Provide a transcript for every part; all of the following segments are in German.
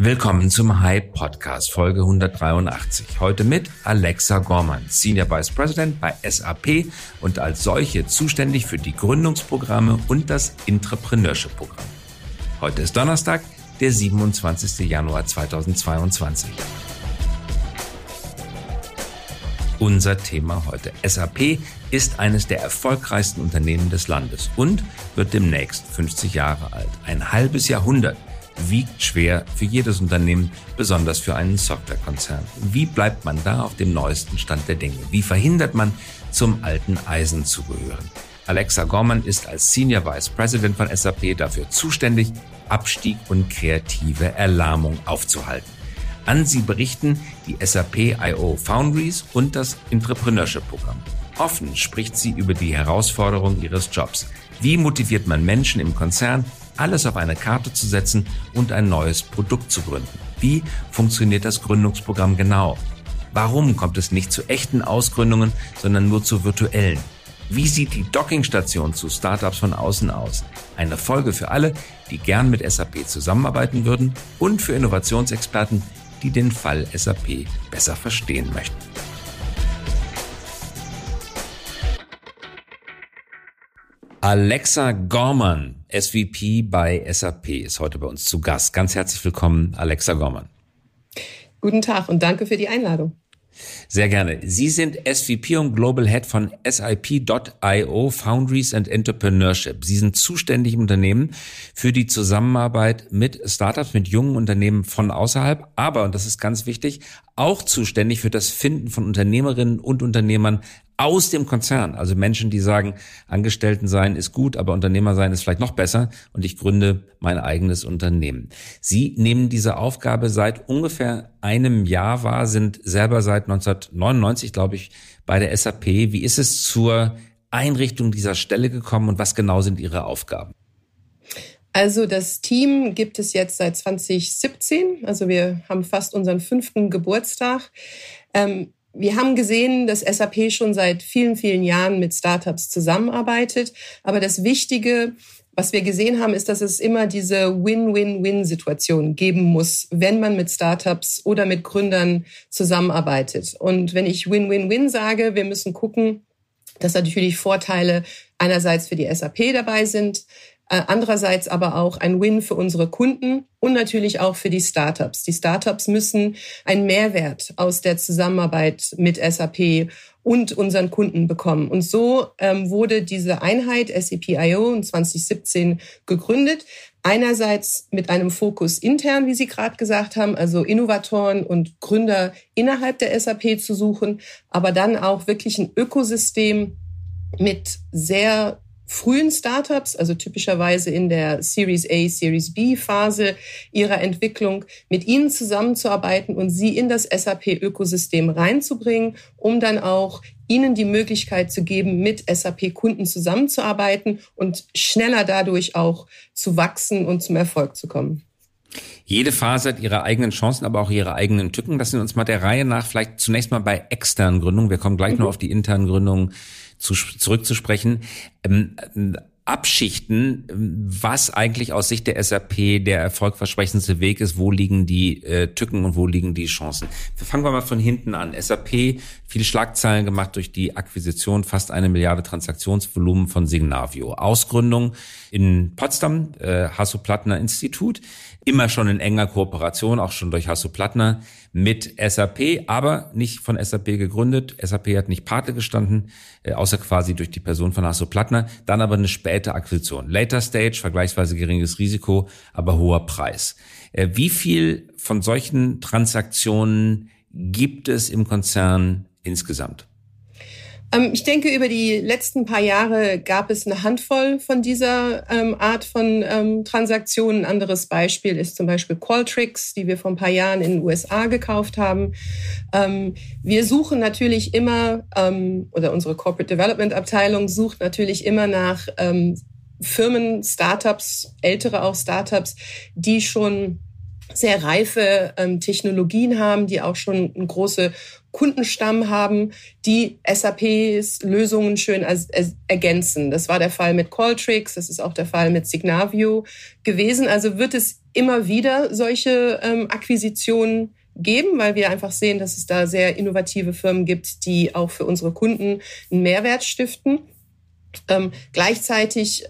Willkommen zum Hype Podcast Folge 183. Heute mit Alexa Gorman, Senior Vice President bei SAP und als solche zuständig für die Gründungsprogramme und das Entrepreneurship Programm. Heute ist Donnerstag, der 27. Januar 2022. Unser Thema heute. SAP ist eines der erfolgreichsten Unternehmen des Landes und wird demnächst 50 Jahre alt. Ein halbes Jahrhundert wiegt schwer für jedes Unternehmen, besonders für einen Softwarekonzern. Wie bleibt man da auf dem neuesten Stand der Dinge? Wie verhindert man, zum alten Eisen zu gehören? Alexa Gorman ist als Senior Vice President von SAP dafür zuständig, Abstieg und kreative Erlahmung aufzuhalten. An sie berichten die SAP IO Foundries und das Entrepreneurship Programm. Offen spricht sie über die Herausforderungen ihres Jobs. Wie motiviert man Menschen im Konzern, alles auf eine Karte zu setzen und ein neues Produkt zu gründen. Wie funktioniert das Gründungsprogramm genau? Warum kommt es nicht zu echten Ausgründungen, sondern nur zu virtuellen? Wie sieht die Dockingstation zu Startups von außen aus? Eine Folge für alle, die gern mit SAP zusammenarbeiten würden und für Innovationsexperten, die den Fall SAP besser verstehen möchten. Alexa Gorman, SVP bei SAP, ist heute bei uns zu Gast. Ganz herzlich willkommen, Alexa Gorman. Guten Tag und danke für die Einladung. Sehr gerne. Sie sind SVP und Global Head von SIP.io Foundries and Entrepreneurship. Sie sind zuständig im Unternehmen für die Zusammenarbeit mit Startups, mit jungen Unternehmen von außerhalb, aber, und das ist ganz wichtig, auch zuständig für das Finden von Unternehmerinnen und Unternehmern aus dem Konzern. Also Menschen, die sagen, Angestellten sein ist gut, aber Unternehmer sein ist vielleicht noch besser und ich gründe mein eigenes Unternehmen. Sie nehmen diese Aufgabe seit ungefähr einem Jahr wahr, sind selber seit 1999, glaube ich, bei der SAP. Wie ist es zur Einrichtung dieser Stelle gekommen und was genau sind Ihre Aufgaben? Also das Team gibt es jetzt seit 2017. Also wir haben fast unseren fünften Geburtstag. Ähm, wir haben gesehen, dass SAP schon seit vielen, vielen Jahren mit Startups zusammenarbeitet. Aber das Wichtige, was wir gesehen haben, ist, dass es immer diese Win-Win-Win-Situation geben muss, wenn man mit Startups oder mit Gründern zusammenarbeitet. Und wenn ich Win-Win-Win sage, wir müssen gucken, dass natürlich Vorteile einerseits für die SAP dabei sind, andererseits aber auch ein Win für unsere Kunden und natürlich auch für die Startups. Die Startups müssen einen Mehrwert aus der Zusammenarbeit mit SAP und unseren Kunden bekommen. Und so ähm, wurde diese Einheit SAP.io in 2017 gegründet. Einerseits mit einem Fokus intern, wie Sie gerade gesagt haben, also Innovatoren und Gründer innerhalb der SAP zu suchen, aber dann auch wirklich ein Ökosystem mit sehr frühen Startups, also typischerweise in der Series A, Series B Phase ihrer Entwicklung, mit ihnen zusammenzuarbeiten und sie in das SAP-Ökosystem reinzubringen, um dann auch ihnen die Möglichkeit zu geben, mit SAP-Kunden zusammenzuarbeiten und schneller dadurch auch zu wachsen und zum Erfolg zu kommen. Jede Phase hat ihre eigenen Chancen, aber auch ihre eigenen Tücken. Das sind uns mal der Reihe nach vielleicht zunächst mal bei externen Gründungen. Wir kommen gleich mhm. noch auf die internen Gründungen zu, zurückzusprechen. Ähm, abschichten, was eigentlich aus Sicht der SAP der erfolgversprechendste Weg ist, wo liegen die äh, Tücken und wo liegen die Chancen. Fangen wir mal von hinten an. SAP, viele Schlagzeilen gemacht durch die Akquisition, fast eine Milliarde Transaktionsvolumen von Signavio. Ausgründung in Potsdam, äh, Hasso-Plattner Institut, immer schon in enger Kooperation, auch schon durch Hasso-Plattner mit SAP, aber nicht von SAP gegründet. SAP hat nicht Pate gestanden, äh, außer quasi durch die Person von Hasso Plattner. Dann aber eine späte Akquisition. Later Stage, vergleichsweise geringes Risiko, aber hoher Preis. Äh, wie viel von solchen Transaktionen gibt es im Konzern insgesamt? Ähm, ich denke, über die letzten paar Jahre gab es eine Handvoll von dieser ähm, Art von ähm, Transaktionen. Ein anderes Beispiel ist zum Beispiel Qualtrics, die wir vor ein paar Jahren in den USA gekauft haben. Ähm, wir suchen natürlich immer, ähm, oder unsere Corporate Development Abteilung sucht natürlich immer nach ähm, Firmen, Startups, ältere auch Startups, die schon sehr reife ähm, Technologien haben, die auch schon eine große Kundenstamm haben, die SAPs Lösungen schön ergänzen. Das war der Fall mit Qualtrics, das ist auch der Fall mit Signavio gewesen. Also wird es immer wieder solche ähm, Akquisitionen geben, weil wir einfach sehen, dass es da sehr innovative Firmen gibt, die auch für unsere Kunden einen Mehrwert stiften. Ähm, gleichzeitig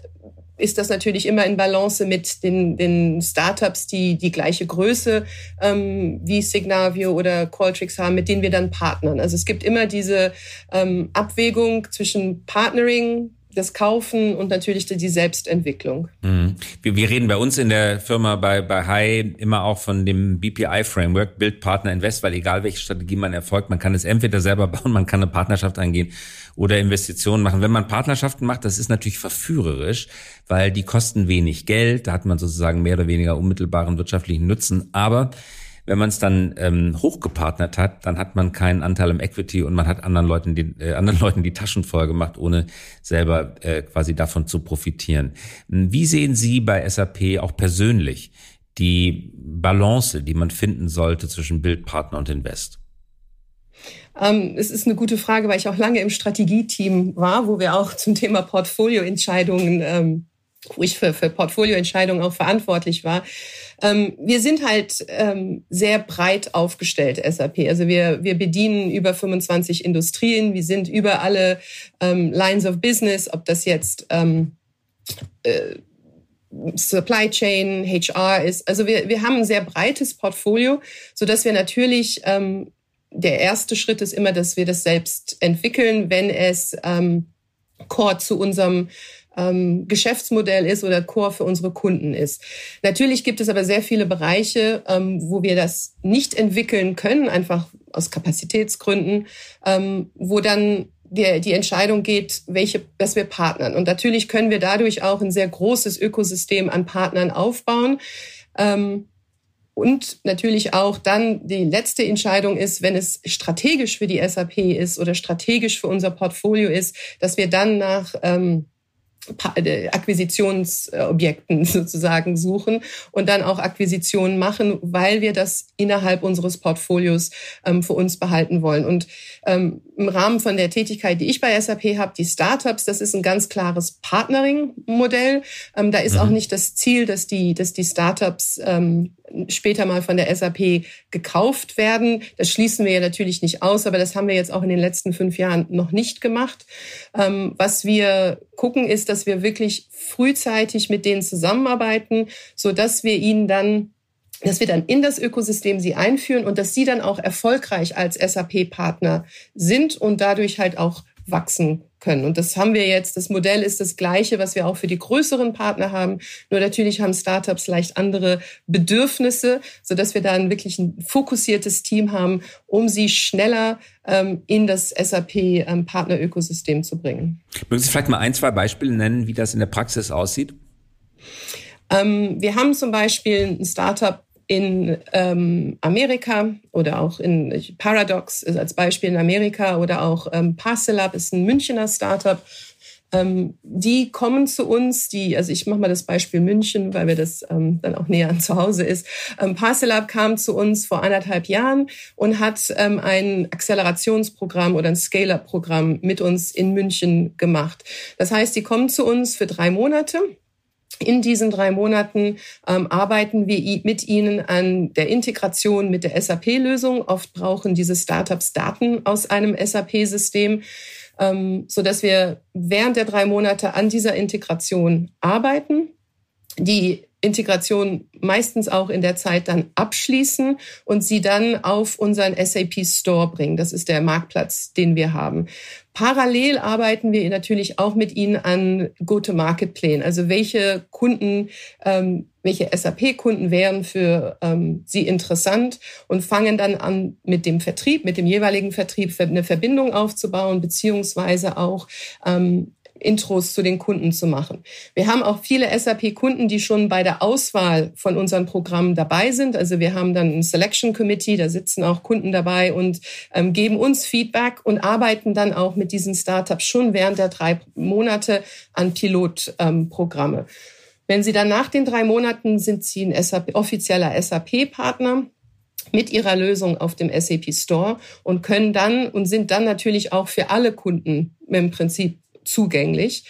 ist das natürlich immer in Balance mit den, den Startups, die die gleiche Größe ähm, wie Signavio oder Qualtrics haben, mit denen wir dann partnern. Also es gibt immer diese ähm, Abwägung zwischen Partnering, das Kaufen und natürlich die Selbstentwicklung. Mhm. Wir, wir, reden bei uns in der Firma bei, bei High immer auch von dem BPI-Framework, Build Partner Invest, weil egal welche Strategie man erfolgt, man kann es entweder selber bauen, man kann eine Partnerschaft eingehen oder Investitionen machen. Wenn man Partnerschaften macht, das ist natürlich verführerisch, weil die kosten wenig Geld, da hat man sozusagen mehr oder weniger unmittelbaren wirtschaftlichen Nutzen, aber wenn man es dann ähm, hochgepartnert hat, dann hat man keinen Anteil im Equity und man hat anderen Leuten die, äh, anderen Leuten die Taschen voll gemacht, ohne selber äh, quasi davon zu profitieren. Wie sehen Sie bei SAP auch persönlich die Balance, die man finden sollte zwischen Bildpartner und Invest? Ähm, es ist eine gute Frage, weil ich auch lange im Strategieteam war, wo wir auch zum Thema Portfolioentscheidungen ähm, wo ich für, für Portfolioentscheidungen auch verantwortlich war. Ähm, wir sind halt ähm, sehr breit aufgestellt, SAP. Also wir, wir bedienen über 25 Industrien, wir sind über alle ähm, Lines of Business, ob das jetzt ähm, äh, Supply Chain, HR ist. Also wir, wir haben ein sehr breites Portfolio, so dass wir natürlich ähm, der erste Schritt ist immer, dass wir das selbst entwickeln, wenn es ähm, Core zu unserem ähm, Geschäftsmodell ist oder Core für unsere Kunden ist. Natürlich gibt es aber sehr viele Bereiche, ähm, wo wir das nicht entwickeln können, einfach aus Kapazitätsgründen, ähm, wo dann die, die Entscheidung geht, welche, dass wir partnern. Und natürlich können wir dadurch auch ein sehr großes Ökosystem an Partnern aufbauen. Ähm, und natürlich auch dann die letzte Entscheidung ist, wenn es strategisch für die SAP ist oder strategisch für unser Portfolio ist, dass wir dann nach ähm, äh, Akquisitionsobjekten sozusagen suchen und dann auch Akquisitionen machen, weil wir das innerhalb unseres Portfolios ähm, für uns behalten wollen. Und ähm, im Rahmen von der Tätigkeit, die ich bei SAP habe, die Startups, das ist ein ganz klares Partnering-Modell. Ähm, da ist mhm. auch nicht das Ziel, dass die, dass die Startups ähm, später mal von der SAP gekauft werden. Das schließen wir ja natürlich nicht aus, aber das haben wir jetzt auch in den letzten fünf Jahren noch nicht gemacht. Ähm, was wir gucken, ist, dass wir wirklich frühzeitig mit denen zusammenarbeiten, so dass wir ihnen dann dass wir dann in das Ökosystem sie einführen und dass sie dann auch erfolgreich als SAP-Partner sind und dadurch halt auch wachsen können. Und das haben wir jetzt, das Modell ist das gleiche, was wir auch für die größeren Partner haben. Nur natürlich haben Startups leicht andere Bedürfnisse, so dass wir da ein wirklich ein fokussiertes Team haben, um sie schneller ähm, in das SAP-Partnerökosystem ähm, zu bringen. Mögen Sie vielleicht mal ein, zwei Beispiele nennen, wie das in der Praxis aussieht? Ähm, wir haben zum Beispiel ein Startup, in ähm, Amerika oder auch in Paradox ist als Beispiel in Amerika oder auch ähm, Parcelab ist ein Münchner Startup. Ähm, die kommen zu uns, die, also ich mache mal das Beispiel München, weil wir das ähm, dann auch näher an zu Hause ist. Ähm, Parcelab kam zu uns vor anderthalb Jahren und hat ähm, ein Akzelerationsprogramm oder ein Scale-up-Programm mit uns in München gemacht. Das heißt, die kommen zu uns für drei Monate in diesen drei Monaten ähm, arbeiten wir mit Ihnen an der Integration mit der SAP-Lösung. Oft brauchen diese Startups Daten aus einem SAP-System, ähm, so dass wir während der drei Monate an dieser Integration arbeiten. Die Integration meistens auch in der Zeit dann abschließen und sie dann auf unseren SAP Store bringen. Das ist der Marktplatz, den wir haben. Parallel arbeiten wir natürlich auch mit Ihnen an Go-to-Market-Plänen. Also welche Kunden, ähm, welche SAP-Kunden wären für ähm, Sie interessant und fangen dann an mit dem Vertrieb, mit dem jeweiligen Vertrieb eine Verbindung aufzubauen, beziehungsweise auch ähm, Intros zu den Kunden zu machen. Wir haben auch viele SAP-Kunden, die schon bei der Auswahl von unseren Programmen dabei sind. Also wir haben dann ein Selection Committee, da sitzen auch Kunden dabei und ähm, geben uns Feedback und arbeiten dann auch mit diesen Startups schon während der drei Monate an Pilotprogramme. Ähm, Wenn Sie dann nach den drei Monaten sind Sie ein SAP, offizieller SAP-Partner mit ihrer Lösung auf dem SAP Store und können dann und sind dann natürlich auch für alle Kunden im Prinzip zugänglich.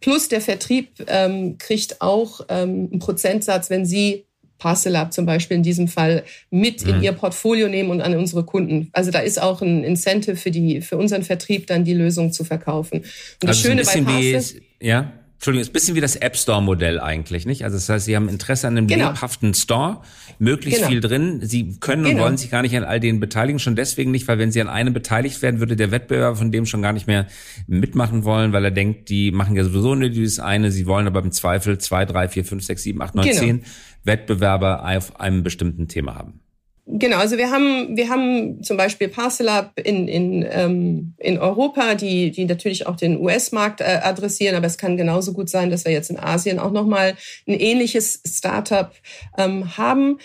Plus der Vertrieb ähm, kriegt auch ähm, einen Prozentsatz, wenn Sie Parcelab zum Beispiel in diesem Fall mit mhm. in ihr Portfolio nehmen und an unsere Kunden. Also da ist auch ein Incentive für die für unseren Vertrieb dann die Lösung zu verkaufen. Und das also Schöne bei Parcel, ja Entschuldigung, ist ein bisschen wie das App Store Modell eigentlich, nicht? Also das heißt, Sie haben Interesse an einem genau. lebhaften Store, möglichst genau. viel drin. Sie können und genau. wollen sich gar nicht an all den beteiligen, schon deswegen nicht, weil wenn Sie an einem beteiligt werden, würde der Wettbewerber von dem schon gar nicht mehr mitmachen wollen, weil er denkt, die machen ja sowieso nur dieses eine, Sie wollen aber im Zweifel zwei, drei, vier, fünf, sechs, sieben, acht, neun, genau. zehn Wettbewerber auf einem bestimmten Thema haben. Genau, also wir haben wir haben zum Beispiel Parcelab in in ähm, in Europa, die die natürlich auch den US-Markt äh, adressieren, aber es kann genauso gut sein, dass wir jetzt in Asien auch noch mal ein ähnliches Startup ähm, haben.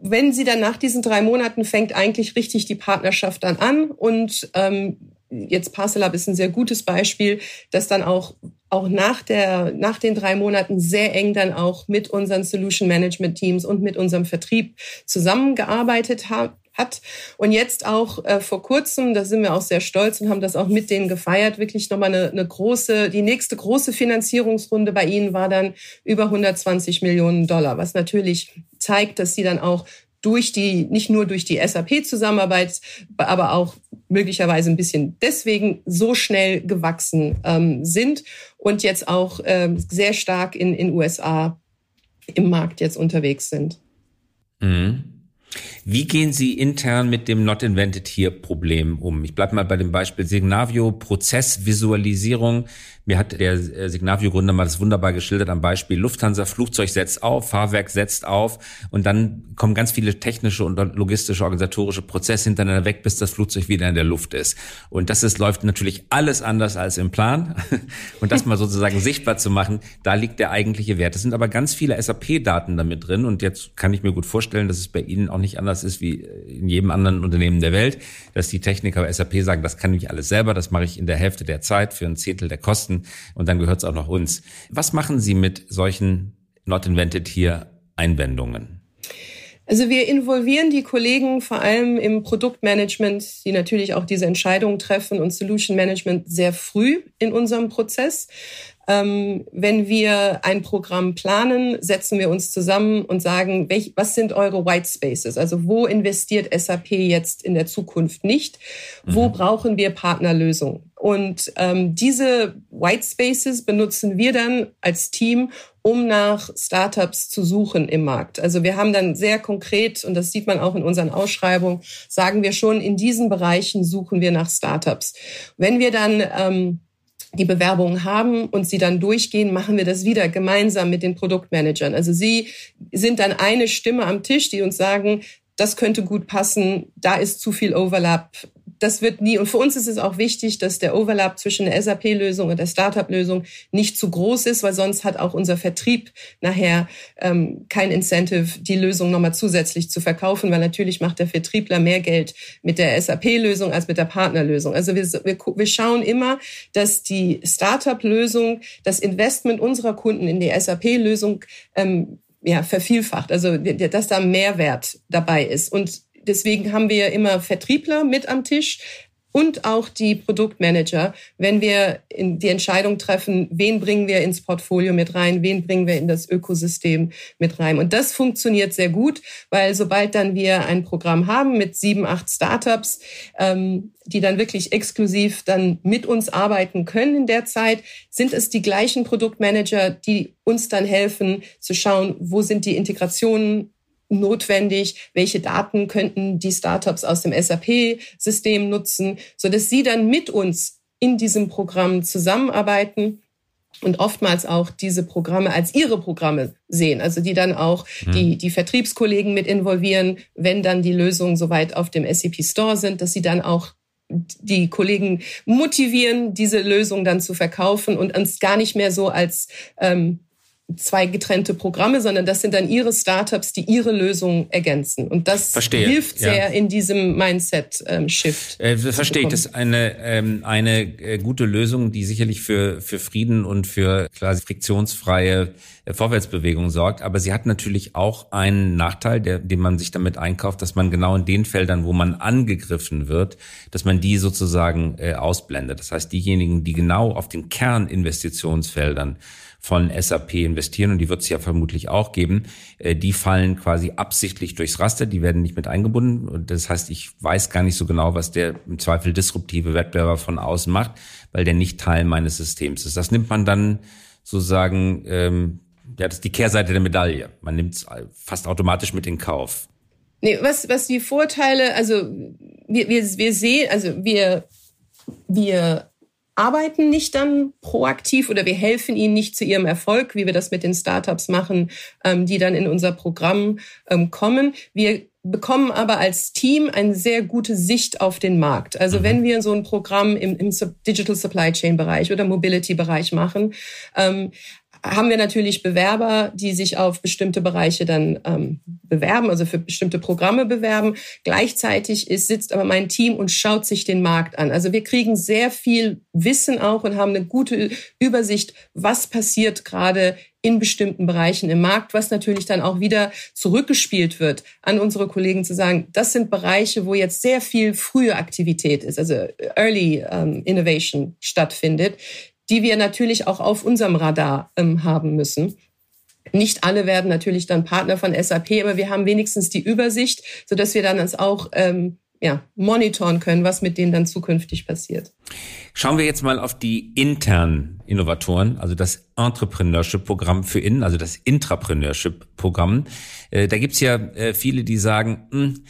Wenn sie dann nach diesen drei Monaten fängt eigentlich richtig die Partnerschaft dann an und ähm, jetzt Parcelab ist ein sehr gutes Beispiel, dass dann auch auch nach der nach den drei Monaten sehr eng dann auch mit unseren Solution Management Teams und mit unserem Vertrieb zusammengearbeitet hat hat. Und jetzt auch äh, vor kurzem, da sind wir auch sehr stolz und haben das auch mit denen gefeiert, wirklich nochmal eine, eine große, die nächste große Finanzierungsrunde bei ihnen war dann über 120 Millionen Dollar, was natürlich zeigt, dass sie dann auch durch die, nicht nur durch die SAP-Zusammenarbeit, aber auch möglicherweise ein bisschen deswegen so schnell gewachsen ähm, sind und jetzt auch ähm, sehr stark in in USA im Markt jetzt unterwegs sind. Mhm. Wie gehen Sie intern mit dem Not Invented Here Problem um? Ich bleibe mal bei dem Beispiel Signavio, Prozessvisualisierung. Mir hat der äh, Signavio-Gründer mal das wunderbar geschildert am Beispiel Lufthansa, Flugzeug setzt auf, Fahrwerk setzt auf und dann kommen ganz viele technische und logistische, organisatorische Prozesse hintereinander weg, bis das Flugzeug wieder in der Luft ist. Und das ist, läuft natürlich alles anders als im Plan. Und das mal sozusagen sichtbar zu machen, da liegt der eigentliche Wert. Es sind aber ganz viele SAP-Daten damit drin und jetzt kann ich mir gut vorstellen, dass es bei Ihnen auch nicht anders ist wie in jedem anderen Unternehmen der Welt, dass die Techniker bei SAP sagen, das kann ich alles selber, das mache ich in der Hälfte der Zeit für ein Zehntel der Kosten und dann gehört es auch noch uns. Was machen Sie mit solchen Not Invented hier Einwendungen? Also wir involvieren die Kollegen vor allem im Produktmanagement, die natürlich auch diese Entscheidungen treffen und Solution Management sehr früh in unserem Prozess. Ähm, wenn wir ein Programm planen, setzen wir uns zusammen und sagen, welch, was sind eure White Spaces? Also wo investiert SAP jetzt in der Zukunft nicht? Wo mhm. brauchen wir Partnerlösungen? Und ähm, diese White Spaces benutzen wir dann als Team, um nach Startups zu suchen im Markt. Also wir haben dann sehr konkret, und das sieht man auch in unseren Ausschreibungen, sagen wir schon, in diesen Bereichen suchen wir nach Startups. Wenn wir dann ähm, die Bewerbungen haben und sie dann durchgehen, machen wir das wieder gemeinsam mit den Produktmanagern. Also sie sind dann eine Stimme am Tisch, die uns sagen, das könnte gut passen, da ist zu viel Overlap, das wird nie, und für uns ist es auch wichtig, dass der Overlap zwischen der SAP-Lösung und der Startup-Lösung nicht zu groß ist, weil sonst hat auch unser Vertrieb nachher ähm, kein Incentive, die Lösung nochmal zusätzlich zu verkaufen, weil natürlich macht der Vertriebler mehr Geld mit der SAP-Lösung als mit der Partnerlösung. Also wir, wir, wir schauen immer, dass die Startup-Lösung, das Investment unserer Kunden in die SAP-Lösung ähm, ja, vervielfacht, also dass da Mehrwert dabei ist. Und deswegen haben wir immer Vertriebler mit am Tisch und auch die Produktmanager, wenn wir die Entscheidung treffen, wen bringen wir ins Portfolio mit rein, wen bringen wir in das Ökosystem mit rein. Und das funktioniert sehr gut, weil sobald dann wir ein Programm haben mit sieben, acht Startups, ähm, die dann wirklich exklusiv dann mit uns arbeiten können in der Zeit, sind es die gleichen Produktmanager, die uns dann helfen zu schauen, wo sind die Integrationen notwendig, welche Daten könnten die Startups aus dem SAP-System nutzen, so dass sie dann mit uns in diesem Programm zusammenarbeiten und oftmals auch diese Programme als ihre Programme sehen, also die dann auch mhm. die, die Vertriebskollegen mit involvieren, wenn dann die Lösungen soweit auf dem SAP Store sind, dass sie dann auch die Kollegen motivieren, diese Lösung dann zu verkaufen und uns gar nicht mehr so als ähm, zwei getrennte Programme, sondern das sind dann ihre Startups, die ihre Lösungen ergänzen. Und das Verstehe, hilft sehr ja. in diesem Mindset-Shift. Ähm, äh, verstehe ich. Das ist eine, ähm, eine äh, gute Lösung, die sicherlich für, für Frieden und für quasi friktionsfreie äh, Vorwärtsbewegung sorgt. Aber sie hat natürlich auch einen Nachteil, der, den man sich damit einkauft, dass man genau in den Feldern, wo man angegriffen wird, dass man die sozusagen äh, ausblendet. Das heißt, diejenigen, die genau auf den Kerninvestitionsfeldern von SAP investieren und die wird es ja vermutlich auch geben, äh, die fallen quasi absichtlich durchs Raster, die werden nicht mit eingebunden. Und das heißt, ich weiß gar nicht so genau, was der im Zweifel disruptive Wettbewerber von außen macht, weil der nicht Teil meines Systems ist. Das nimmt man dann sozusagen, ähm, ja, das ist die Kehrseite der Medaille. Man nimmt es fast automatisch mit in Kauf. Nee, was, was die Vorteile, also wir, wir, wir sehen, also wir, wir arbeiten nicht dann proaktiv oder wir helfen ihnen nicht zu ihrem Erfolg, wie wir das mit den Startups machen, ähm, die dann in unser Programm ähm, kommen. Wir bekommen aber als Team eine sehr gute Sicht auf den Markt. Also mhm. wenn wir so ein Programm im, im Digital Supply Chain Bereich oder Mobility Bereich machen, ähm, haben wir natürlich Bewerber, die sich auf bestimmte Bereiche dann ähm, bewerben, also für bestimmte Programme bewerben. Gleichzeitig ist, sitzt aber mein Team und schaut sich den Markt an. Also wir kriegen sehr viel Wissen auch und haben eine gute Übersicht, was passiert gerade in bestimmten Bereichen im Markt, was natürlich dann auch wieder zurückgespielt wird an unsere Kollegen zu sagen, das sind Bereiche, wo jetzt sehr viel frühe Aktivität ist, also Early um, Innovation stattfindet, die wir natürlich auch auf unserem Radar ähm, haben müssen. Nicht alle werden natürlich dann Partner von SAP, aber wir haben wenigstens die Übersicht, so dass wir dann uns auch ähm, ja, monitoren können, was mit denen dann zukünftig passiert. Schauen wir jetzt mal auf die internen Innovatoren, also das Entrepreneurship-Programm für innen, also das Intrapreneurship-Programm. Äh, da gibt's ja äh, viele, die sagen, mh, hm,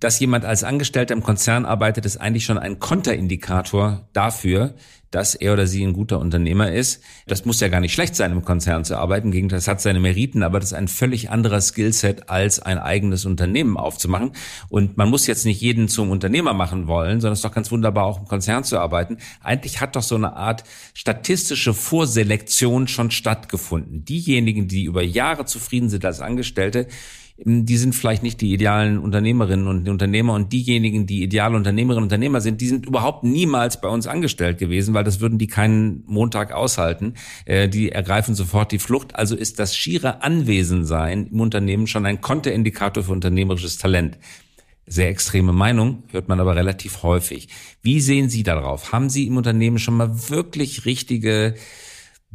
dass jemand als Angestellter im Konzern arbeitet, ist eigentlich schon ein Konterindikator dafür, dass er oder sie ein guter Unternehmer ist. Das muss ja gar nicht schlecht sein, im Konzern zu arbeiten. Im Gegenteil, das hat seine Meriten, aber das ist ein völlig anderer Skillset, als ein eigenes Unternehmen aufzumachen. Und man muss jetzt nicht jeden zum Unternehmer machen wollen, sondern es ist doch ganz wunderbar, auch im Konzern zu arbeiten. Eigentlich hat doch so eine Art statistische Vorselektion schon stattgefunden. Diejenigen, die über Jahre zufrieden sind als Angestellte, die sind vielleicht nicht die idealen Unternehmerinnen und Unternehmer und diejenigen, die ideale Unternehmerinnen und Unternehmer sind, die sind überhaupt niemals bei uns angestellt gewesen, weil das würden die keinen Montag aushalten. Äh, die ergreifen sofort die Flucht. Also ist das schiere Anwesensein im Unternehmen schon ein Konterindikator für unternehmerisches Talent. Sehr extreme Meinung, hört man aber relativ häufig. Wie sehen Sie darauf? Haben Sie im Unternehmen schon mal wirklich richtige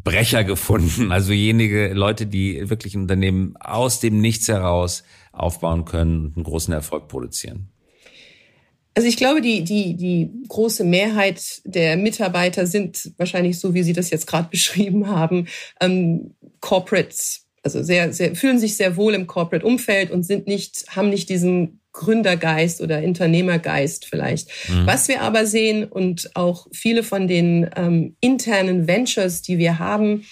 Brecher gefunden, also jenige Leute, die wirklich ein Unternehmen aus dem Nichts heraus aufbauen können und einen großen Erfolg produzieren? Also ich glaube, die, die, die große Mehrheit der Mitarbeiter sind wahrscheinlich so, wie Sie das jetzt gerade beschrieben haben, ähm, Corporates, also sehr, sehr, fühlen sich sehr wohl im Corporate-Umfeld und sind nicht, haben nicht diesen Gründergeist oder Unternehmergeist vielleicht. Mhm. Was wir aber sehen und auch viele von den ähm, internen Ventures, die wir haben,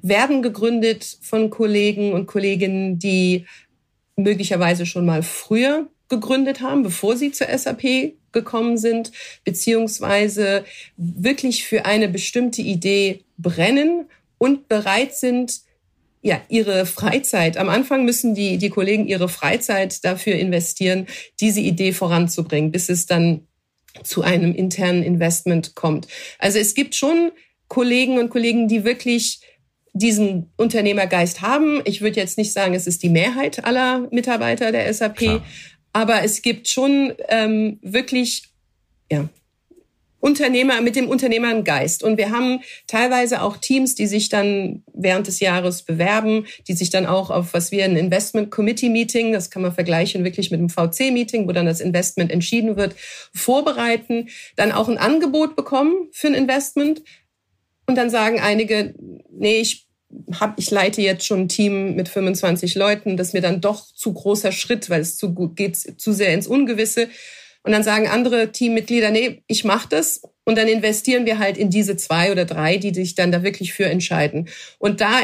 werden gegründet von Kollegen und Kolleginnen, die möglicherweise schon mal früher gegründet haben, bevor sie zur SAP gekommen sind, beziehungsweise wirklich für eine bestimmte Idee brennen und bereit sind, ja, ihre Freizeit. Am Anfang müssen die, die Kollegen ihre Freizeit dafür investieren, diese Idee voranzubringen, bis es dann zu einem internen Investment kommt. Also es gibt schon Kollegen und Kollegen, die wirklich diesen Unternehmergeist haben. Ich würde jetzt nicht sagen, es ist die Mehrheit aller Mitarbeiter der SAP, Klar. aber es gibt schon ähm, wirklich ja, Unternehmer, mit dem Unternehmergeist. Und wir haben teilweise auch Teams, die sich dann während des Jahres bewerben, die sich dann auch auf, was wir ein Investment Committee Meeting, das kann man vergleichen wirklich mit einem VC Meeting, wo dann das Investment entschieden wird, vorbereiten, dann auch ein Angebot bekommen für ein Investment. Und dann sagen einige, nee, ich hab, ich leite jetzt schon ein Team mit 25 Leuten, das ist mir dann doch zu großer Schritt, weil es zu gut geht, zu sehr ins Ungewisse. Und dann sagen andere Teammitglieder, nee, ich mache das. Und dann investieren wir halt in diese zwei oder drei, die sich dann da wirklich für entscheiden. Und da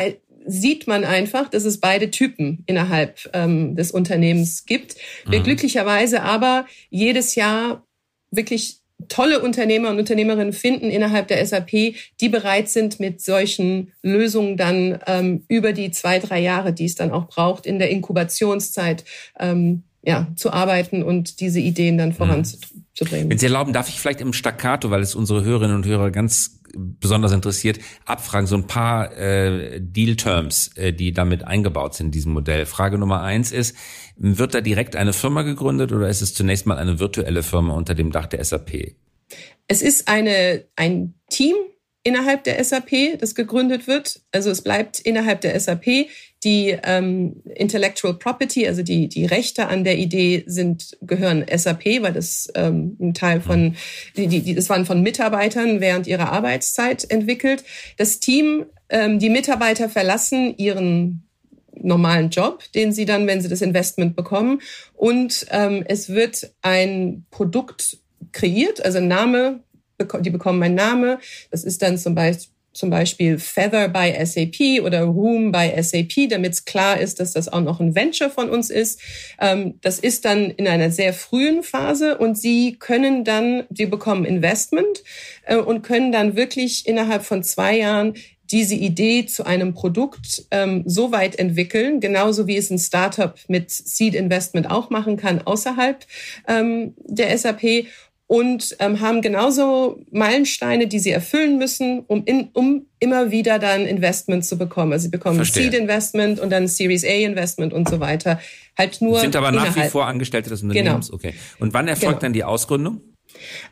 sieht man einfach, dass es beide Typen innerhalb ähm, des Unternehmens gibt. Wir mhm. glücklicherweise aber jedes Jahr wirklich tolle Unternehmer und Unternehmerinnen finden innerhalb der SAP, die bereit sind, mit solchen Lösungen dann ähm, über die zwei, drei Jahre, die es dann auch braucht, in der Inkubationszeit ähm, ja, zu arbeiten und diese Ideen dann voranzubringen. Wenn Sie erlauben, darf ich vielleicht im Staccato, weil es unsere Hörerinnen und Hörer ganz besonders interessiert, abfragen, so ein paar äh, Deal-Terms, äh, die damit eingebaut sind in diesem Modell. Frage Nummer eins ist, wird da direkt eine Firma gegründet oder ist es zunächst mal eine virtuelle Firma unter dem Dach der SAP? Es ist eine, ein Team, innerhalb der SAP, das gegründet wird. Also es bleibt innerhalb der SAP. Die ähm, Intellectual Property, also die, die Rechte an der Idee sind, gehören SAP, weil das ähm, ein Teil von, die, die, das waren von Mitarbeitern während ihrer Arbeitszeit entwickelt. Das Team, ähm, die Mitarbeiter verlassen ihren normalen Job, den sie dann, wenn sie das Investment bekommen. Und ähm, es wird ein Produkt kreiert, also ein Name, die bekommen einen Name. Das ist dann zum Beispiel zum Beispiel Feather by SAP oder Room by SAP, damit es klar ist, dass das auch noch ein Venture von uns ist. Ähm, das ist dann in einer sehr frühen Phase und Sie können dann, Sie bekommen Investment äh, und können dann wirklich innerhalb von zwei Jahren diese Idee zu einem Produkt ähm, so weit entwickeln, genauso wie es ein Startup mit Seed Investment auch machen kann außerhalb ähm, der SAP und ähm, haben genauso Meilensteine, die sie erfüllen müssen, um, in, um immer wieder dann Investment zu bekommen. Also sie bekommen Verstehe. Seed Investment und dann Series A Investment und so weiter. Halt nur sind aber nach wie vor Angestellte des Unternehmens. Genau. Okay. Und wann erfolgt genau. dann die Ausgründung?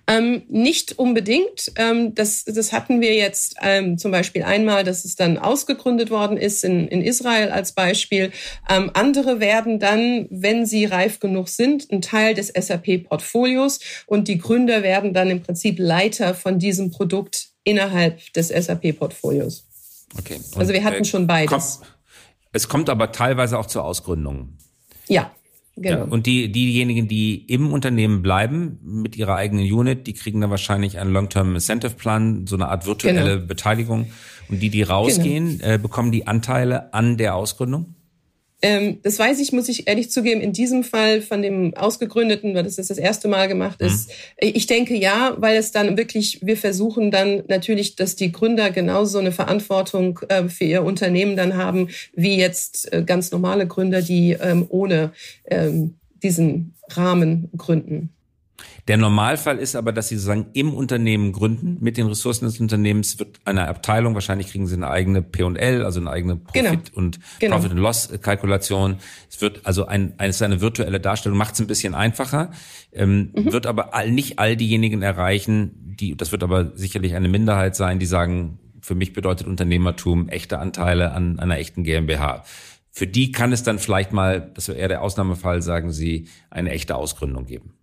Ähm, nicht unbedingt. Ähm, das, das hatten wir jetzt ähm, zum Beispiel einmal, dass es dann ausgegründet worden ist in, in Israel als Beispiel. Ähm, andere werden dann, wenn sie reif genug sind, ein Teil des SAP-Portfolios und die Gründer werden dann im Prinzip Leiter von diesem Produkt innerhalb des SAP-Portfolios. Okay. Und also wir hatten äh, schon beides. Kommt, es kommt aber teilweise auch zur Ausgründung. Ja. Genau. Ja, und die, diejenigen, die im Unternehmen bleiben mit ihrer eigenen Unit, die kriegen dann wahrscheinlich einen Long-Term Incentive Plan, so eine Art virtuelle genau. Beteiligung. Und die, die rausgehen, genau. äh, bekommen die Anteile an der Ausgründung? Ähm, das weiß ich, muss ich ehrlich zugeben, in diesem Fall von dem Ausgegründeten, weil das das erste Mal gemacht ist. Mhm. Ich denke ja, weil es dann wirklich, wir versuchen dann natürlich, dass die Gründer genauso eine Verantwortung äh, für ihr Unternehmen dann haben, wie jetzt äh, ganz normale Gründer, die ähm, ohne ähm, diesen Rahmen gründen. Der Normalfall ist aber, dass sie sozusagen im Unternehmen gründen. Mit den Ressourcen des Unternehmens wird eine Abteilung, wahrscheinlich kriegen sie eine eigene P&L, also eine eigene Profit- genau. und genau. Profit- and Loss-Kalkulation. Es wird also ein, es ist eine virtuelle Darstellung, macht es ein bisschen einfacher, ähm, mhm. wird aber all, nicht all diejenigen erreichen, die, das wird aber sicherlich eine Minderheit sein, die sagen, für mich bedeutet Unternehmertum echte Anteile an, an einer echten GmbH. Für die kann es dann vielleicht mal, das wäre eher der Ausnahmefall, sagen Sie, eine echte Ausgründung geben.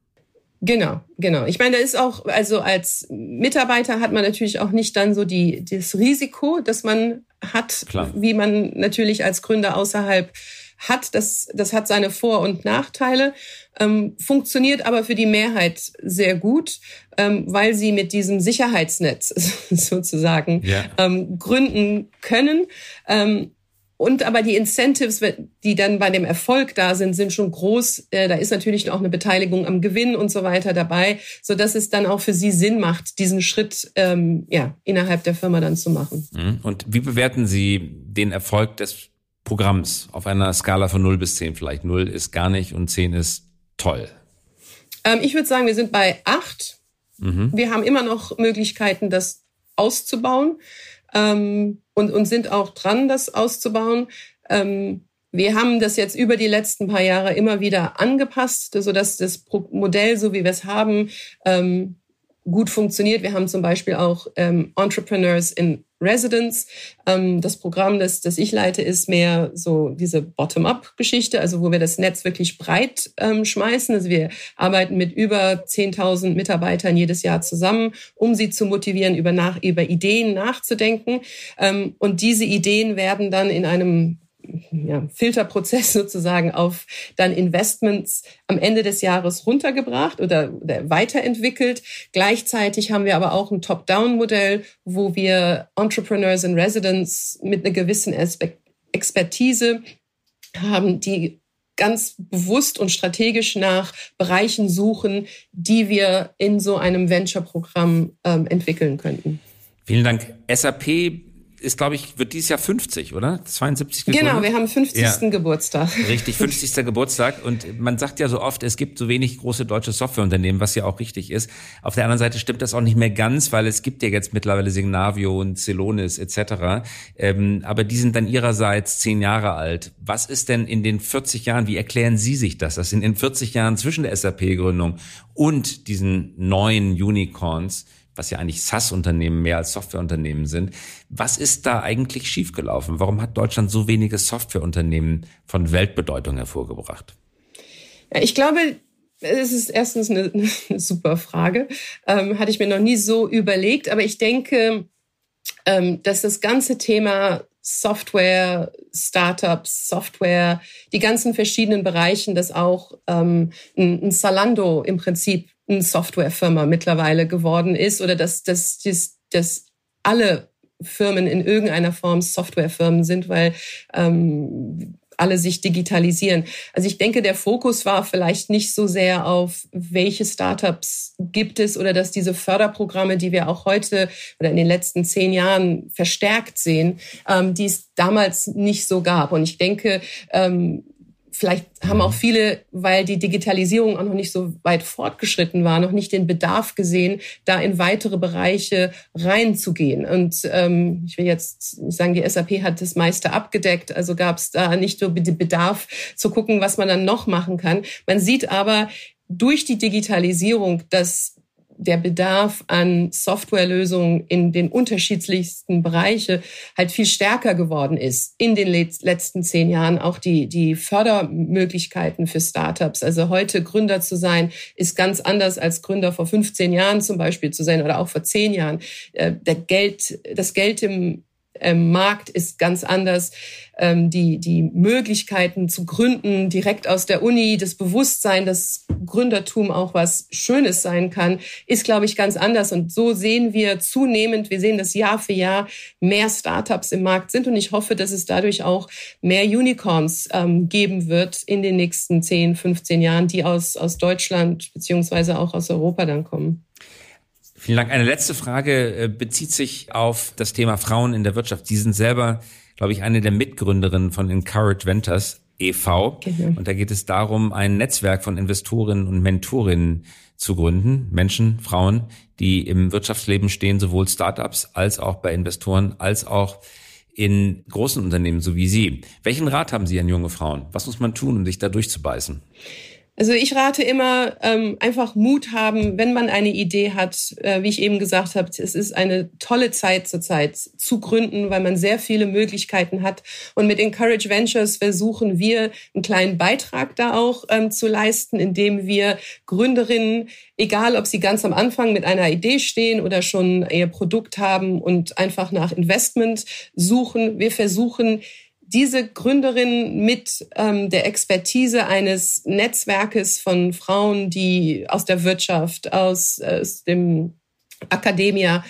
Genau, genau. Ich meine, da ist auch, also als Mitarbeiter hat man natürlich auch nicht dann so die, das Risiko, das man hat, Klar. wie man natürlich als Gründer außerhalb hat. Das, das hat seine Vor- und Nachteile, ähm, funktioniert aber für die Mehrheit sehr gut, ähm, weil sie mit diesem Sicherheitsnetz sozusagen ja. ähm, gründen können. Ähm, und aber die Incentives, die dann bei dem Erfolg da sind, sind schon groß. Äh, da ist natürlich auch eine Beteiligung am Gewinn und so weiter dabei, so dass es dann auch für sie Sinn macht, diesen Schritt ähm, ja innerhalb der Firma dann zu machen. Mhm. Und wie bewerten Sie den Erfolg des Programms auf einer Skala von 0 bis 10 vielleicht? 0 ist gar nicht und 10 ist toll. Ähm, ich würde sagen, wir sind bei 8. Mhm. Wir haben immer noch Möglichkeiten, das auszubauen ähm, und, und sind auch dran, das auszubauen. Ähm, wir haben das jetzt über die letzten paar Jahre immer wieder angepasst, sodass das Modell, so wie wir es haben, ähm, gut funktioniert. Wir haben zum Beispiel auch ähm, Entrepreneurs in Residence. Ähm, das Programm, das, das ich leite, ist mehr so diese Bottom-up-Geschichte, also wo wir das Netz wirklich breit ähm, schmeißen. Also wir arbeiten mit über 10.000 Mitarbeitern jedes Jahr zusammen, um sie zu motivieren, über, nach, über Ideen nachzudenken. Ähm, und diese Ideen werden dann in einem ja, Filterprozess sozusagen auf dann Investments am Ende des Jahres runtergebracht oder, weiterentwickelt. Gleichzeitig haben wir aber auch ein Top-Down-Modell, wo wir Entrepreneurs in Residence mit einer gewissen Expertise haben, die ganz bewusst und strategisch nach Bereichen suchen, die wir in so einem Venture-Programm ähm, entwickeln könnten. Vielen Dank. SAP ist, glaube ich, wird dieses Jahr 50, oder? 72 gegründet? Genau, wir haben 50. Ja. Geburtstag. Richtig, 50. Geburtstag. Und man sagt ja so oft, es gibt so wenig große deutsche Softwareunternehmen, was ja auch richtig ist. Auf der anderen Seite stimmt das auch nicht mehr ganz, weil es gibt ja jetzt mittlerweile Signavio und Celonis etc. Ähm, aber die sind dann ihrerseits zehn Jahre alt. Was ist denn in den 40 Jahren, wie erklären Sie sich das, dass in den 40 Jahren zwischen der SAP-Gründung und diesen neuen Unicorns was ja eigentlich SaaS-Unternehmen mehr als Softwareunternehmen sind. Was ist da eigentlich schiefgelaufen? Warum hat Deutschland so wenige Softwareunternehmen von Weltbedeutung hervorgebracht? Ja, ich glaube, es ist erstens eine, eine super Frage. Ähm, hatte ich mir noch nie so überlegt, aber ich denke, ähm, dass das ganze Thema Software, Startups, Software, die ganzen verschiedenen Bereichen, dass auch ähm, ein, Zalando im Prinzip Softwarefirma mittlerweile geworden ist oder dass, dass, dass, dass alle Firmen in irgendeiner Form Softwarefirmen sind, weil ähm, alle sich digitalisieren. Also ich denke, der Fokus war vielleicht nicht so sehr auf, welche Startups gibt es oder dass diese Förderprogramme, die wir auch heute oder in den letzten zehn Jahren verstärkt sehen, ähm, die es damals nicht so gab. Und ich denke, ähm, Vielleicht haben auch mhm. viele, weil die Digitalisierung auch noch nicht so weit fortgeschritten war, noch nicht den Bedarf gesehen, da in weitere Bereiche reinzugehen. Und ähm, ich will jetzt nicht sagen, die SAP hat das meiste abgedeckt, also gab es da nicht so den Bedarf zu gucken, was man dann noch machen kann. Man sieht aber durch die Digitalisierung, dass der Bedarf an Softwarelösungen in den unterschiedlichsten Bereiche halt viel stärker geworden ist in den letzten zehn Jahren. Auch die, die Fördermöglichkeiten für Startups. Also heute Gründer zu sein, ist ganz anders als Gründer vor 15 Jahren zum Beispiel zu sein oder auch vor zehn Jahren. Äh, der Geld, das Geld im ähm, Markt ist ganz anders. Ähm, die, die Möglichkeiten zu gründen direkt aus der Uni, das Bewusstsein, dass Gründertum auch was Schönes sein kann, ist, glaube ich, ganz anders. Und so sehen wir zunehmend, wir sehen, dass Jahr für Jahr mehr Startups im Markt sind. Und ich hoffe, dass es dadurch auch mehr Unicorns ähm, geben wird in den nächsten 10, 15 Jahren, die aus, aus Deutschland beziehungsweise auch aus Europa dann kommen. Vielen Dank. Eine letzte Frage äh, bezieht sich auf das Thema Frauen in der Wirtschaft. Sie sind selber, glaube ich, eine der Mitgründerinnen von Encourage Ventures e.V. Genau. Und da geht es darum, ein Netzwerk von Investorinnen und Mentorinnen zu gründen. Menschen, Frauen, die im Wirtschaftsleben stehen, sowohl Startups als auch bei Investoren, als auch in großen Unternehmen, so wie Sie. Welchen Rat haben Sie an junge Frauen? Was muss man tun, um sich da durchzubeißen? Also ich rate immer, ähm, einfach Mut haben, wenn man eine Idee hat. Äh, wie ich eben gesagt habe, es ist eine tolle Zeit zurzeit zu gründen, weil man sehr viele Möglichkeiten hat. Und mit Encourage Ventures versuchen wir, einen kleinen Beitrag da auch ähm, zu leisten, indem wir Gründerinnen, egal ob sie ganz am Anfang mit einer Idee stehen oder schon ihr Produkt haben und einfach nach Investment suchen, wir versuchen, diese Gründerin mit ähm, der Expertise eines Netzwerkes von Frauen, die aus der Wirtschaft, aus, aus dem Akademia,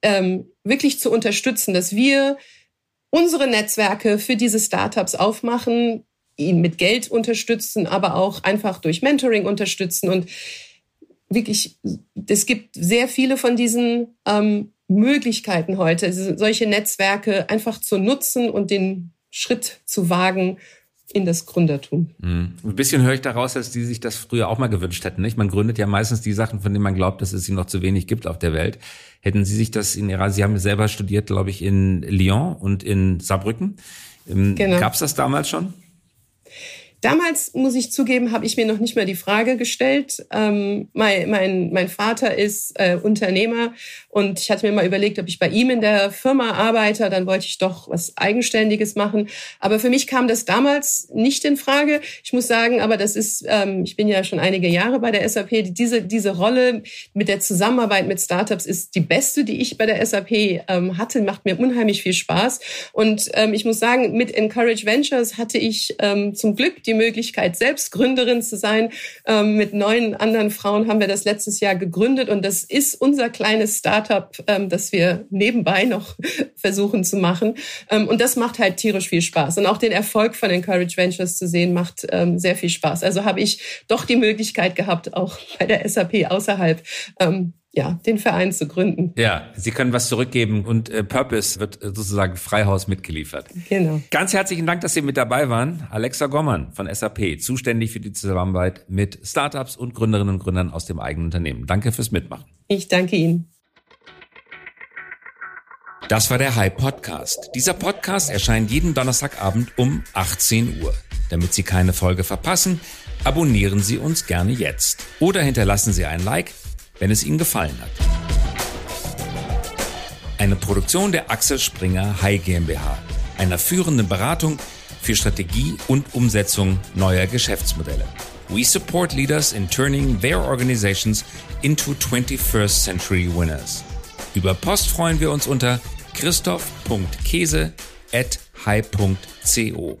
ähm, wirklich zu unterstützen, dass wir unsere Netzwerke für diese Startups aufmachen, ihn mit Geld unterstützen, aber auch einfach durch Mentoring unterstützen. Und wirklich, es gibt sehr viele von diesen ähm, Möglichkeiten heute, solche Netzwerke einfach zu nutzen und den Schritt zu wagen in das Gründertum. Mhm. Ein bisschen höre ich daraus, dass die sich das früher auch mal gewünscht hätten. Nicht? Man gründet ja meistens die Sachen, von denen man glaubt, dass es sie noch zu wenig gibt auf der Welt. Hätten Sie sich das in Ihrer, Sie haben selber studiert, glaube ich, in Lyon und in Saarbrücken. Ähm, genau. Gab es das damals schon? Damals, muss ich zugeben, habe ich mir noch nicht mal die Frage gestellt. Ähm, mein, mein, mein Vater ist äh, Unternehmer und ich hatte mir mal überlegt, ob ich bei ihm in der Firma arbeite. Dann wollte ich doch was Eigenständiges machen. Aber für mich kam das damals nicht in Frage. Ich muss sagen, aber das ist, ähm, ich bin ja schon einige Jahre bei der SAP. Diese, diese Rolle mit der Zusammenarbeit mit Startups ist die beste, die ich bei der SAP ähm, hatte. Macht mir unheimlich viel Spaß. Und ähm, ich muss sagen, mit Encourage Ventures hatte ich ähm, zum Glück die die Möglichkeit, selbst Gründerin zu sein. Ähm, mit neun anderen Frauen haben wir das letztes Jahr gegründet und das ist unser kleines Startup, ähm, das wir nebenbei noch versuchen zu machen. Ähm, und das macht halt tierisch viel Spaß. Und auch den Erfolg von Encourage Ventures zu sehen, macht ähm, sehr viel Spaß. Also habe ich doch die Möglichkeit gehabt, auch bei der SAP außerhalb ähm, ja, den Verein zu gründen. Ja, Sie können was zurückgeben und äh, Purpose wird äh, sozusagen Freihaus mitgeliefert. Genau. Ganz herzlichen Dank, dass Sie mit dabei waren. Alexa Gommann von SAP, zuständig für die Zusammenarbeit mit Startups und Gründerinnen und Gründern aus dem eigenen Unternehmen. Danke fürs Mitmachen. Ich danke Ihnen. Das war der High Podcast. Dieser Podcast erscheint jeden Donnerstagabend um 18 Uhr. Damit Sie keine Folge verpassen, abonnieren Sie uns gerne jetzt oder hinterlassen Sie ein Like wenn es Ihnen gefallen hat. Eine Produktion der Axel Springer High GmbH, einer führenden Beratung für Strategie und Umsetzung neuer Geschäftsmodelle. We support leaders in turning their organizations into 21st century winners. Über Post freuen wir uns unter christoph.käse at high.co.